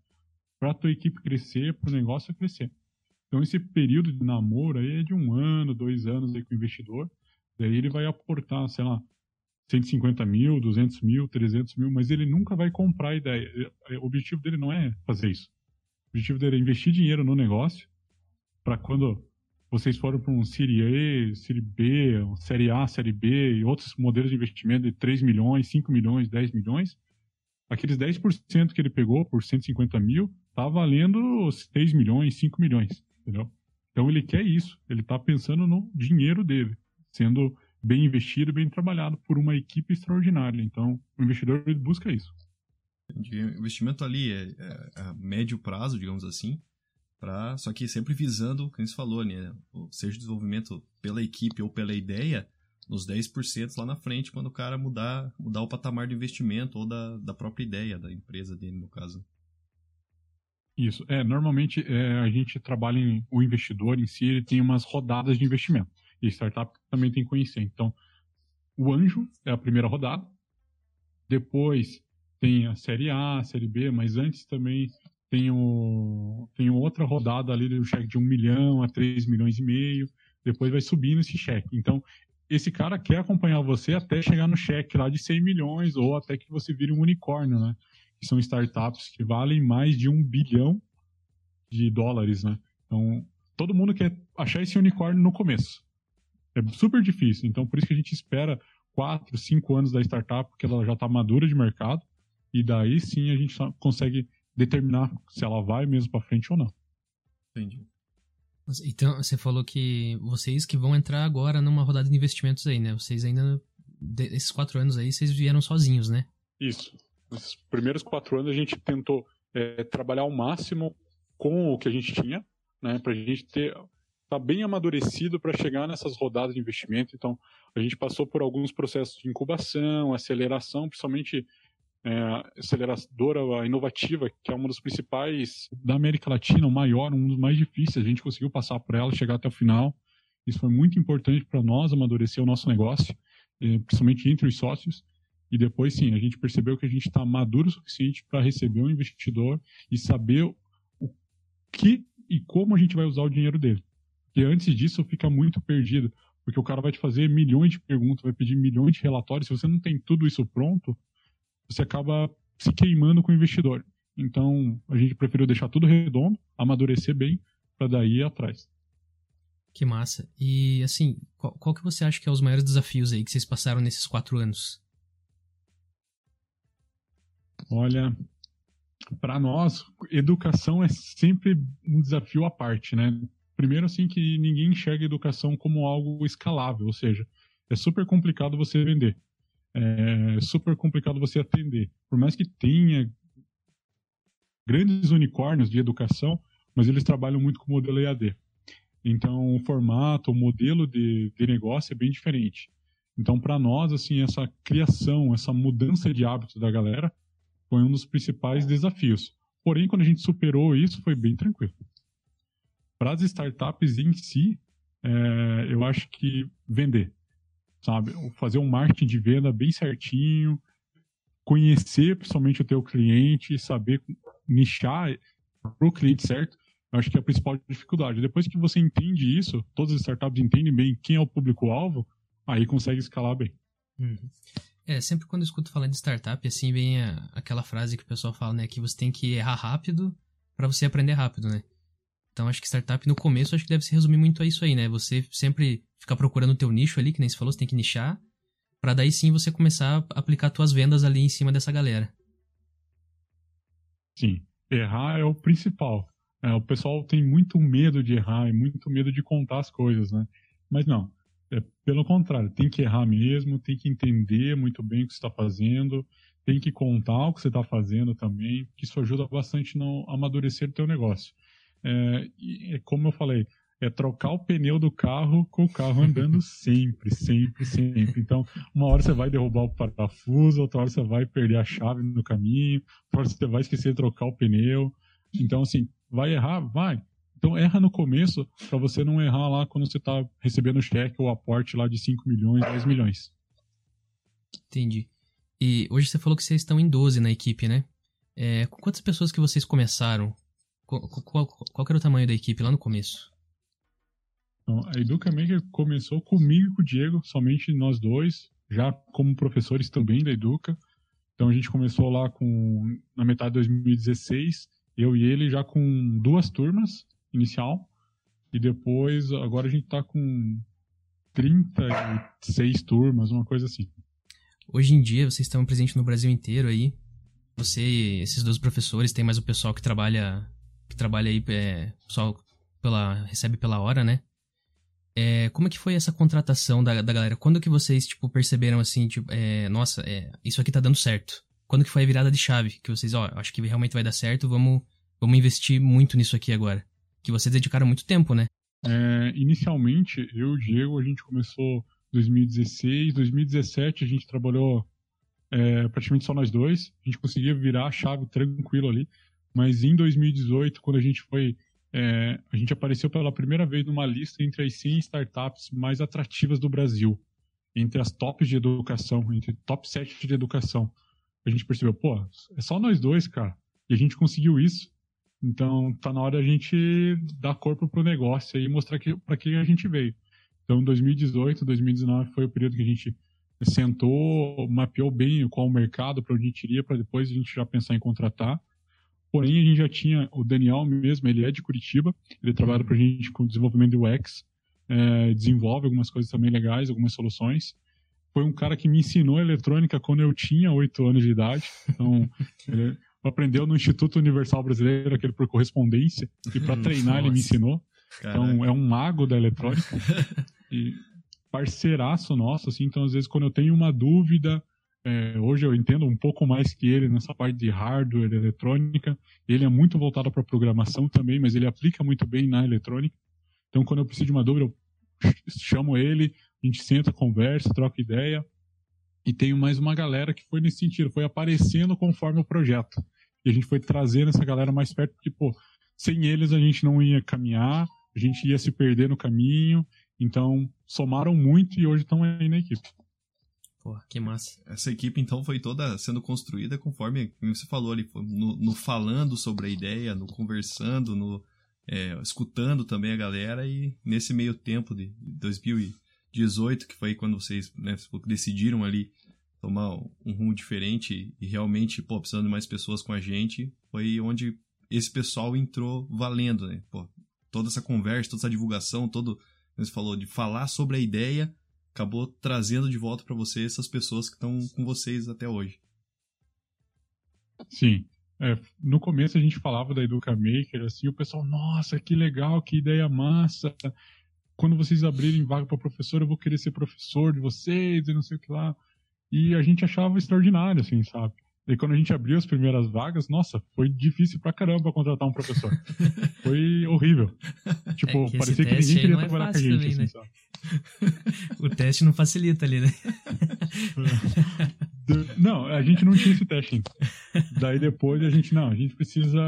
para a tua equipe crescer, para o negócio crescer. Então, esse período de namoro aí é de um ano, dois anos aí com o investidor, daí ele vai aportar, sei lá, 150 mil, 200 mil, 300 mil, mas ele nunca vai comprar a ideia. O objetivo dele não é fazer isso. O objetivo dele é investir dinheiro no negócio para quando vocês foram para um Série A, Série B, Série A, Série B e outros modelos de investimento de 3 milhões, 5 milhões, 10 milhões, aqueles 10% que ele pegou por 150 mil tá valendo 6 milhões, 5 milhões, entendeu? Então ele quer isso, ele está pensando no dinheiro dele, sendo bem investido, bem trabalhado por uma equipe extraordinária. Então o investidor busca isso. O investimento ali é, é, é, a médio prazo, digamos assim, pra, só que sempre visando, como você falou, né, seja desenvolvimento pela equipe ou pela ideia, nos 10% lá na frente, quando o cara mudar, mudar o patamar de investimento ou da, da própria ideia da empresa dele, no caso. Isso. É, normalmente é, a gente trabalha em, o investidor em si, ele tem umas rodadas de investimento. E startup também tem que conhecer. Então, o anjo é a primeira rodada. Depois tem a série A, a série B, mas antes também tem, o, tem outra rodada ali do cheque de 1 milhão a 3 milhões e meio. Depois vai subindo esse cheque. Então, esse cara quer acompanhar você até chegar no cheque lá de 100 milhões ou até que você vire um unicórnio, né? Que são startups que valem mais de um bilhão de dólares, né? Então, todo mundo quer achar esse unicórnio no começo. É super difícil. Então, por isso que a gente espera quatro, cinco anos da startup, porque ela já está madura de mercado, e daí sim a gente consegue determinar se ela vai mesmo para frente ou não. Entendi. Então, você falou que vocês que vão entrar agora numa rodada de investimentos aí, né? Vocês ainda, esses quatro anos aí, vocês vieram sozinhos, né? Isso. Nesses primeiros quatro anos a gente tentou é, trabalhar ao máximo com o que a gente tinha, né? Pra gente ter tá bem amadurecido para chegar nessas rodadas de investimento. Então, a gente passou por alguns processos de incubação, aceleração, principalmente é, aceleradora inovativa, que é uma das principais da América Latina, o maior, um dos mais difíceis. A gente conseguiu passar por ela, chegar até o final. Isso foi muito importante para nós amadurecer o nosso negócio, é, principalmente entre os sócios. E depois, sim, a gente percebeu que a gente está maduro o suficiente para receber um investidor e saber o que e como a gente vai usar o dinheiro dele. E antes disso fica muito perdido, porque o cara vai te fazer milhões de perguntas, vai pedir milhões de relatórios. Se você não tem tudo isso pronto, você acaba se queimando com o investidor. Então, a gente preferiu deixar tudo redondo, amadurecer bem, para daí ir atrás. Que massa. E, assim, qual, qual, que você acha que é os maiores desafios aí que vocês passaram nesses quatro anos? Olha, para nós, educação é sempre um desafio à parte, né? Primeiro, assim, que ninguém enxerga educação como algo escalável, ou seja, é super complicado você vender é super complicado você atender. Por mais que tenha grandes unicórnios de educação, mas eles trabalham muito com o modelo EAD. Então, o formato, o modelo de, de negócio é bem diferente. Então, para nós, assim, essa criação, essa mudança de hábitos da galera foi um dos principais desafios. Porém, quando a gente superou isso, foi bem tranquilo. Para as startups em si, é, eu acho que vender sabe? Fazer um marketing de venda bem certinho, conhecer principalmente o teu cliente, saber nichar para o cliente certo, eu acho que é a principal dificuldade. Depois que você entende isso, todas as startups entendem bem quem é o público-alvo, aí consegue escalar bem. Uhum. É, sempre quando eu escuto falar de startup, assim, vem aquela frase que o pessoal fala, né, que você tem que errar rápido para você aprender rápido, né? Então acho que startup no começo acho que deve se resumir muito a isso aí, né? Você sempre ficar procurando o teu nicho ali, que nem você falou, você tem que nichar, para daí sim você começar a aplicar tuas vendas ali em cima dessa galera. Sim, errar é o principal. É, o pessoal tem muito medo de errar e muito medo de contar as coisas, né? Mas não, é pelo contrário, tem que errar mesmo, tem que entender muito bem o que está fazendo, tem que contar o que você está fazendo também, que isso ajuda bastante no amadurecer o teu negócio. É, e, como eu falei, é trocar o pneu do carro com o carro andando sempre, sempre, sempre. Então, uma hora você vai derrubar o parafuso, outra hora você vai perder a chave no caminho, outra hora você vai esquecer de trocar o pneu. Então, assim, vai errar? Vai. Então, erra no começo para você não errar lá quando você está recebendo o cheque ou aporte lá de 5 milhões, 10 milhões. Entendi. E hoje você falou que vocês estão em 12 na equipe, né? É, com quantas pessoas que vocês começaram? Qual, qual, qual era o tamanho da equipe lá no começo? Então, a EducaMaker começou comigo e com o Diego, somente nós dois, já como professores também da Educa. Então a gente começou lá com na metade de 2016, eu e ele já com duas turmas inicial. E depois, agora a gente está com 36 turmas, uma coisa assim. Hoje em dia, vocês estão presentes no Brasil inteiro aí. Você e esses dois professores, tem mais o pessoal que trabalha que trabalha aí, é, pessoal pela, recebe pela hora, né? É, como é que foi essa contratação da, da galera? Quando que vocês, tipo, perceberam assim, tipo, é, nossa, é, isso aqui tá dando certo? Quando que foi a virada de chave? Que vocês, ó, acho que realmente vai dar certo, vamos, vamos investir muito nisso aqui agora. Que vocês dedicaram muito tempo, né? É, inicialmente, eu e o Diego, a gente começou 2016, 2017 a gente trabalhou é, praticamente só nós dois. A gente conseguia virar a chave tranquilo ali. Mas em 2018, quando a gente foi é, a gente apareceu pela primeira vez numa lista entre as 100 startups mais atrativas do Brasil, entre as tops de educação, entre top 7 de educação. A gente percebeu, pô, é só nós dois, cara. E a gente conseguiu isso. Então, tá na hora a gente dar corpo pro negócio e mostrar que, para que a gente veio. Então, 2018, 2019 foi o período que a gente sentou, mapeou bem qual o mercado, para onde a gente iria, para depois a gente já pensar em contratar. Porém, a gente já tinha o Daniel mesmo, ele é de Curitiba, ele trabalha uhum. para a gente com desenvolvimento de UX, é, desenvolve algumas coisas também legais, algumas soluções. Foi um cara que me ensinou eletrônica quando eu tinha oito anos de idade. Então, ele aprendeu no Instituto Universal Brasileiro, aquele por correspondência, e para treinar ele me ensinou. Caraca. Então, é um mago da eletrônica. e parceiraço nosso, assim. Então, às vezes, quando eu tenho uma dúvida, é, hoje eu entendo um pouco mais que ele nessa parte de hardware, eletrônica. Ele é muito voltado para programação também, mas ele aplica muito bem na eletrônica. Então, quando eu preciso de uma dúvida, eu chamo ele, a gente senta, conversa, troca ideia. E tenho mais uma galera que foi nesse sentido, foi aparecendo conforme o projeto. E a gente foi trazendo essa galera mais perto, porque, pô, sem eles a gente não ia caminhar, a gente ia se perder no caminho. Então, somaram muito e hoje estão aí na equipe. Pô, que massa. Essa equipe, então, foi toda sendo construída conforme você falou ali, no, no falando sobre a ideia, no conversando, no é, escutando também a galera e nesse meio tempo de 2018, que foi quando vocês né, decidiram ali tomar um rumo diferente e realmente, pô, precisando de mais pessoas com a gente, foi onde esse pessoal entrou valendo, né? Pô, toda essa conversa, toda essa divulgação, todo, você falou, de falar sobre a ideia acabou trazendo de volta para você essas pessoas que estão com vocês até hoje. Sim. É, no começo a gente falava da Educa Maker, assim, o pessoal, nossa, que legal, que ideia massa. Quando vocês abrirem vaga para professor, eu vou querer ser professor de vocês e não sei o que lá. E a gente achava extraordinário, assim, sabe? E quando a gente abriu as primeiras vagas, nossa, foi difícil pra caramba contratar um professor. foi horrível. Tipo, é parecia que ninguém queria é trabalhar com a gente, também, assim, né? o teste não facilita ali, né? não, a gente não tinha esse teste ainda. Daí depois a gente, não, a gente precisa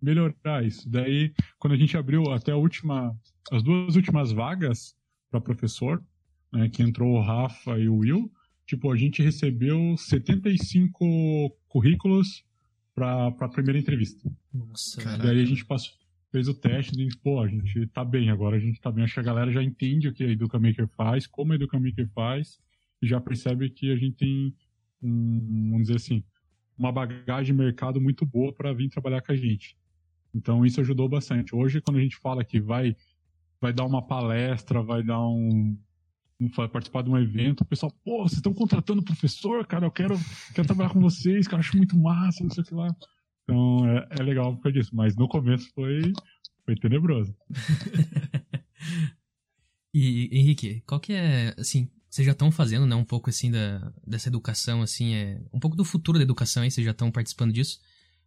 melhorar isso. Daí, quando a gente abriu até a última, as duas últimas vagas para professor, né, que entrou o Rafa e o Will, tipo, a gente recebeu 75 currículos para a primeira entrevista. Nossa, Daí a gente passou, fez o teste e pô, a gente tá bem, agora a gente tá bem. Acho que a galera já entende o que a Educamaker faz, como a Educamaker faz, e já percebe que a gente tem, um, vamos dizer assim, uma bagagem de mercado muito boa para vir trabalhar com a gente. Então isso ajudou bastante. Hoje, quando a gente fala que vai, vai dar uma palestra, vai dar um, participar de um evento, o pessoal, pô, vocês estão contratando professor, cara, eu quero, quero trabalhar com vocês, cara, acho muito massa, não sei o que lá. Então é, é legal por causa disso. Mas no começo foi, foi tenebroso. e, Henrique, qual que é, assim, vocês já estão fazendo, né, um pouco assim da, dessa educação, assim, é um pouco do futuro da educação aí, vocês já estão participando disso.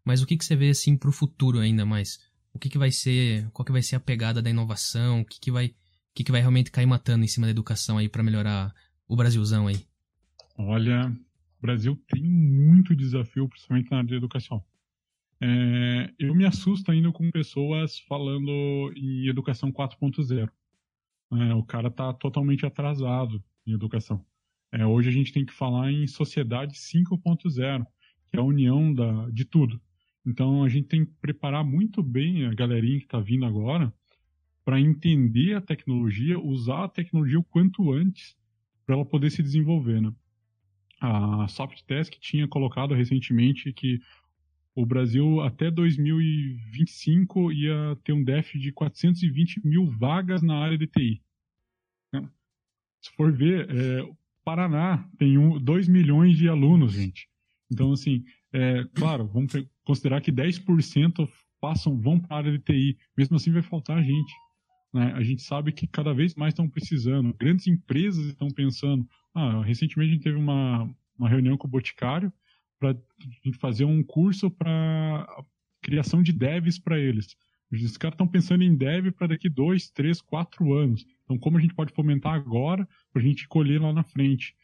Mas o que, que você vê, assim, pro futuro ainda mais? O que, que vai ser, qual que vai ser a pegada da inovação? O que, que vai, que, que vai realmente cair matando em cima da educação aí para melhorar o Brasilzão aí? Olha, o Brasil tem muito desafio, principalmente na área de educação. É, eu me assusto ainda com pessoas falando em educação 4.0. É, o cara está totalmente atrasado em educação. É, hoje a gente tem que falar em sociedade 5.0, que é a união da, de tudo. Então a gente tem que preparar muito bem a galerinha que está vindo agora para entender a tecnologia, usar a tecnologia o quanto antes para ela poder se desenvolver. Né? A Softtask tinha colocado recentemente que o Brasil até 2025 ia ter um déficit de 420 mil vagas na área de TI. Se for ver, é, Paraná tem 2 milhões de alunos, gente. Então, assim, é, claro, vamos considerar que 10% passam, vão para a área de TI. Mesmo assim, vai faltar gente. Né? A gente sabe que cada vez mais estão precisando. Grandes empresas estão pensando. Ah, recentemente a gente teve uma, uma reunião com o Boticário para fazer um curso para criação de devs para eles. Os caras estão pensando em dev para daqui dois, três, quatro anos. Então, como a gente pode fomentar agora para a gente colher lá na frente?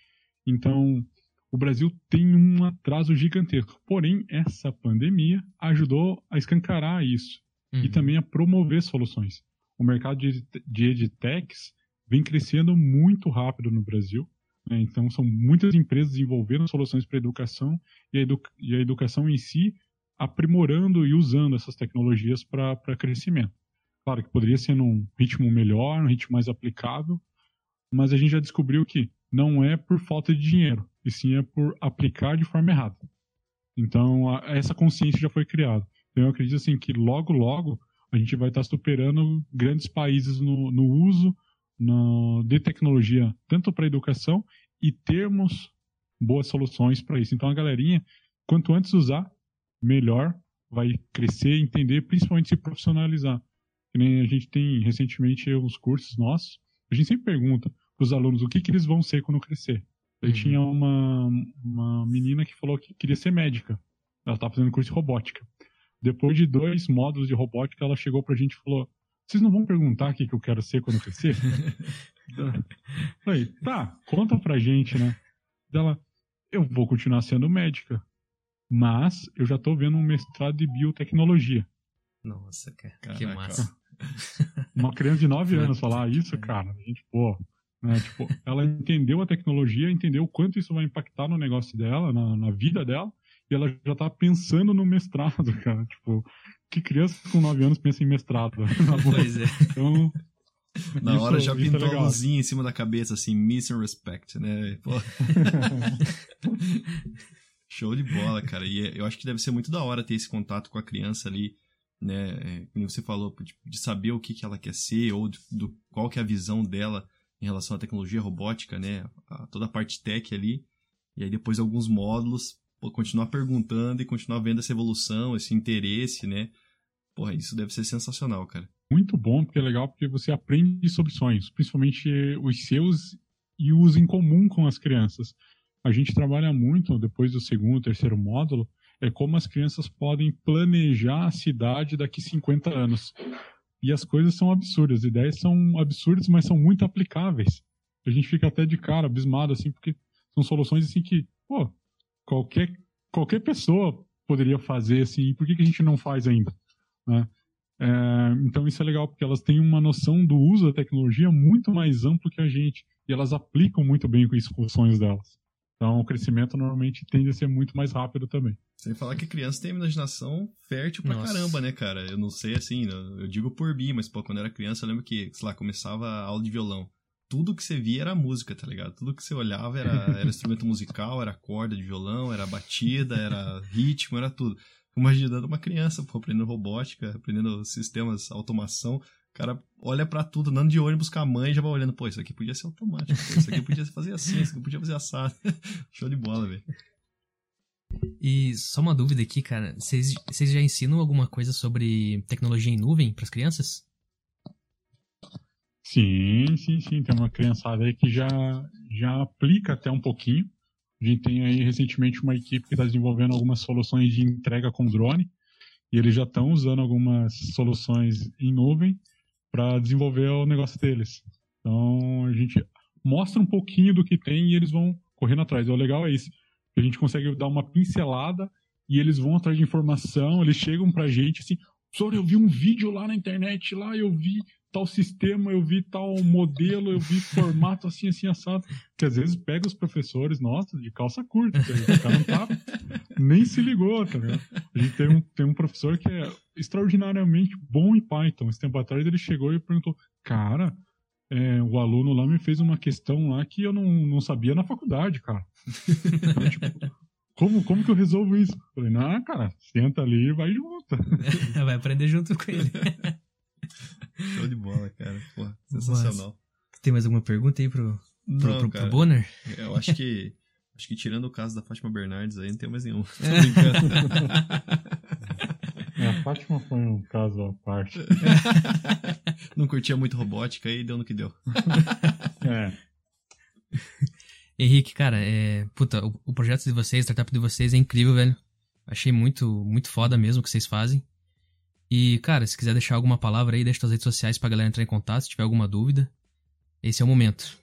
Então, o Brasil tem um atraso gigantesco. Porém, essa pandemia ajudou a escancarar isso uhum. e também a promover soluções. O mercado de, de edtechs vem crescendo muito rápido no Brasil. Né? Então, são muitas empresas desenvolvendo soluções para educação e a, edu e a educação em si aprimorando e usando essas tecnologias para crescimento. Claro que poderia ser num ritmo melhor, um ritmo mais aplicável, mas a gente já descobriu que não é por falta de dinheiro, e sim é por aplicar de forma errada. Então, a, essa consciência já foi criada. Então, eu acredito assim, que logo, logo, a gente vai estar superando grandes países no, no uso no, de tecnologia, tanto para educação, e termos boas soluções para isso. Então, a galerinha, quanto antes usar, melhor, vai crescer, entender, principalmente se profissionalizar. Que nem a gente tem recentemente uns cursos nossos, a gente sempre pergunta para os alunos o que, que eles vão ser quando crescer. Aí uhum. tinha uma, uma menina que falou que queria ser médica. Ela estava fazendo curso de robótica. Depois de dois módulos de robótica, ela chegou para a gente e falou: Vocês não vão perguntar o que, que eu quero ser quando crescer? Falei, tá, conta pra gente, né? Ela, eu vou continuar sendo médica. Mas eu já estou vendo um mestrado de biotecnologia. Nossa, cara, Caraca. que massa. Uma criança de 9 anos falar isso, cara, a gente, pô, né, tipo, ela entendeu a tecnologia, entendeu o quanto isso vai impactar no negócio dela, na, na vida dela, e ela já tá pensando no mestrado, cara. Tipo, que criança com 9 anos pensa em mestrado? Pois é. Então, na hora já é pintou é a luzinha em cima da cabeça, assim, mission respect, né? Show de bola, cara. E é, eu acho que deve ser muito da hora ter esse contato com a criança ali, né? É, como você falou, de, de, saber o que, que ela quer ser ou do, qual que é a visão dela em relação à tecnologia robótica, né? A, toda a parte tech ali. E aí depois alguns módulos, continuar perguntando e continuar vendo essa evolução, esse interesse, né? Porra, isso deve ser sensacional, cara. Muito bom, porque é legal, porque você aprende sobre sonhos, principalmente os seus e os em comum com as crianças a gente trabalha muito depois do segundo, terceiro módulo, é como as crianças podem planejar a cidade daqui 50 anos. E as coisas são absurdas, as ideias são absurdas, mas são muito aplicáveis. A gente fica até de cara, abismado, assim, porque são soluções assim que, pô, qualquer, qualquer pessoa poderia fazer, assim, por que, que a gente não faz ainda? Né? É, então isso é legal, porque elas têm uma noção do uso da tecnologia muito mais amplo que a gente, e elas aplicam muito bem com isso com os sonhos delas. Então o crescimento normalmente tende a ser muito mais rápido também. Sem falar que criança tem imaginação fértil pra Nossa. caramba, né, cara? Eu não sei assim, eu digo por mim, mas pô, quando eu era criança eu lembro que, sei lá, começava a aula de violão. Tudo que você via era música, tá ligado? Tudo que você olhava era, era instrumento musical, era corda de violão, era batida, era ritmo, era tudo. Imaginando uma criança, pô, aprendendo robótica, aprendendo sistemas, automação. O cara olha para tudo, andando de ônibus com a mãe já vai olhando, pô, isso aqui podia ser automático, pô, isso aqui podia fazer assim, isso aqui podia fazer assado. Show de bola, velho. E só uma dúvida aqui, cara. Vocês já ensinam alguma coisa sobre tecnologia em nuvem para as crianças? Sim, sim, sim. Tem uma criançada aí que já, já aplica até um pouquinho. A gente tem aí recentemente uma equipe que está desenvolvendo algumas soluções de entrega com drone. E eles já estão usando algumas soluções em nuvem para desenvolver o negócio deles. Então a gente mostra um pouquinho do que tem e eles vão correndo atrás. O legal é isso, a gente consegue dar uma pincelada e eles vão atrás de informação, eles chegam pra gente assim, professor, eu vi um vídeo lá na internet, lá eu vi tal sistema, eu vi tal modelo, eu vi formato assim, assim, assado. Que às vezes pega os professores, nossa, de calça curta, o cara não tá, nem se ligou, tá vendo? A gente tem um, tem um professor que é extraordinariamente bom em Python. Esse tempo atrás ele chegou e perguntou, cara, é, o aluno lá me fez uma questão lá que eu não, não sabia na faculdade, cara. Então, tipo, como, como que eu resolvo isso? Eu falei, não, cara, senta ali e vai junto. vai aprender junto com ele. Show de bola, cara. Pô, sensacional. Mas, tem mais alguma pergunta aí pro, pro, Não, pro, cara. pro Bonner? Eu acho que. Acho que tirando o caso da Fátima Bernardes aí, não tem mais nenhum. Tô brincando. É, a Fátima foi um caso à parte. não curtia muito robótica aí deu no que deu. É, Henrique, cara, é. Puta, o, o projeto de vocês, a startup de vocês é incrível, velho. Achei muito, muito foda mesmo o que vocês fazem. E, cara, se quiser deixar alguma palavra aí, deixa suas redes sociais pra galera entrar em contato, se tiver alguma dúvida. Esse é o momento.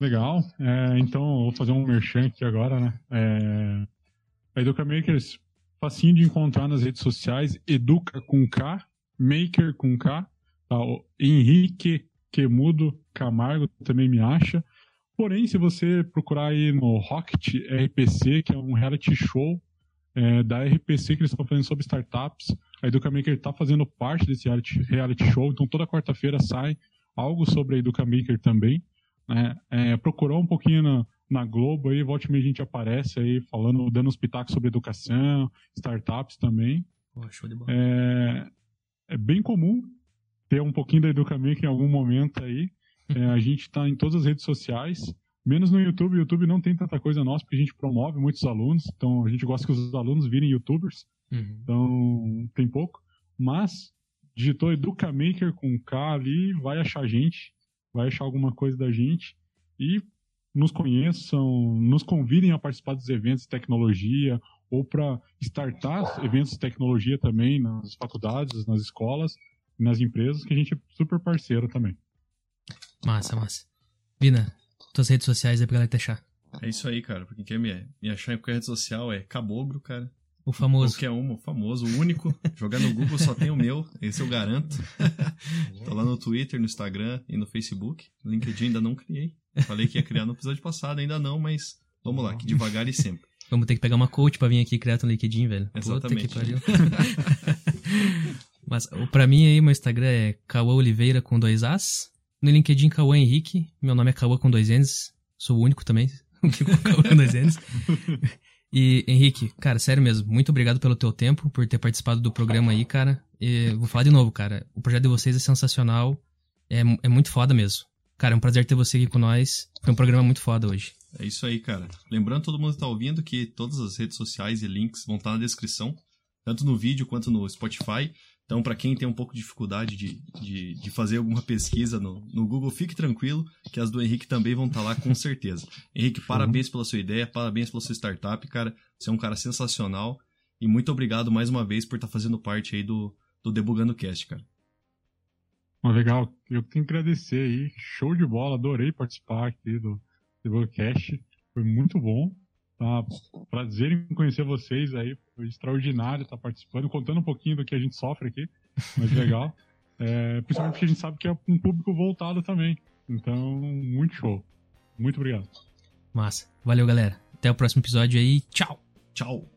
legal. É, então, vou fazer um merchan aqui agora, né? É, a Educa Makers, facinho de encontrar nas redes sociais, Educa com K, Maker com K, tá? O Henrique Quemudo Camargo também me acha. Porém, se você procurar aí no Rocket RPC, que é um reality show é, da RPC que eles estão fazendo sobre startups, a Educa Maker está fazendo parte desse reality, reality show, então toda quarta-feira sai algo sobre a Educa Maker também. Né? É, procurou um pouquinho na, na Globo aí, volte meia a gente aparece aí falando, dando uns pitacos sobre educação, startups também. É, é bem comum ter um pouquinho da Educamic em algum momento aí. É, a gente está em todas as redes sociais, menos no YouTube. O YouTube não tem tanta coisa nossa, porque a gente promove muitos alunos. Então a gente gosta que os alunos virem youtubers. Uhum. Então tem pouco. Mas digitou Educamaker com K ali, vai achar a gente, vai achar alguma coisa da gente. E nos conheçam, nos convidem a participar dos eventos de tecnologia ou para startar eventos de tecnologia também nas faculdades, nas escolas, nas empresas, que a gente é super parceiro também. Massa, massa. Vina, tuas redes sociais aí pra galera te achar. É isso aí, cara. Pra quem quer me, me achar em qualquer rede social é Cabogro, cara. O famoso. Qualquer um, o famoso, o único. Jogar no Google só tem o meu, esse eu garanto. Tô lá no Twitter, no Instagram e no Facebook. LinkedIn ainda não criei. Falei que ia criar no episódio passado, ainda não, mas vamos lá, que devagar e sempre. Vamos ter que pegar uma coach pra vir aqui criar no LinkedIn, velho. Exatamente. Puta que pariu. Mas pra mim aí, meu Instagram é Cauã Oliveira com dois As. No LinkedIn, Cauã Henrique. Meu nome é Cauã com dois N's. Sou o único também. Cauã com dois N's. E, Henrique, cara, sério mesmo, muito obrigado pelo teu tempo, por ter participado do programa aí, cara. E vou falar de novo, cara. O projeto de vocês é sensacional. É, é muito foda mesmo. Cara, é um prazer ter você aqui com nós. Foi um programa muito foda hoje. É isso aí, cara. Lembrando todo mundo que tá ouvindo que todas as redes sociais e links vão estar na descrição, tanto no vídeo quanto no Spotify. Então, para quem tem um pouco de dificuldade de, de, de fazer alguma pesquisa no, no Google, fique tranquilo que as do Henrique também vão estar lá com certeza. Henrique, parabéns pela sua ideia, parabéns pela sua startup, cara. Você é um cara sensacional. E muito obrigado mais uma vez por estar fazendo parte aí do, do Debugando Cast, cara. Mas legal, eu tenho que agradecer aí. Show de bola, adorei participar aqui do Debugcast. Foi muito bom. Tá? Prazer em conhecer vocês aí. Foi extraordinário estar participando, contando um pouquinho do que a gente sofre aqui. Mas legal. É, principalmente porque a gente sabe que é um público voltado também. Então, muito show. Muito obrigado. Massa. Valeu, galera. Até o próximo episódio aí. Tchau! Tchau!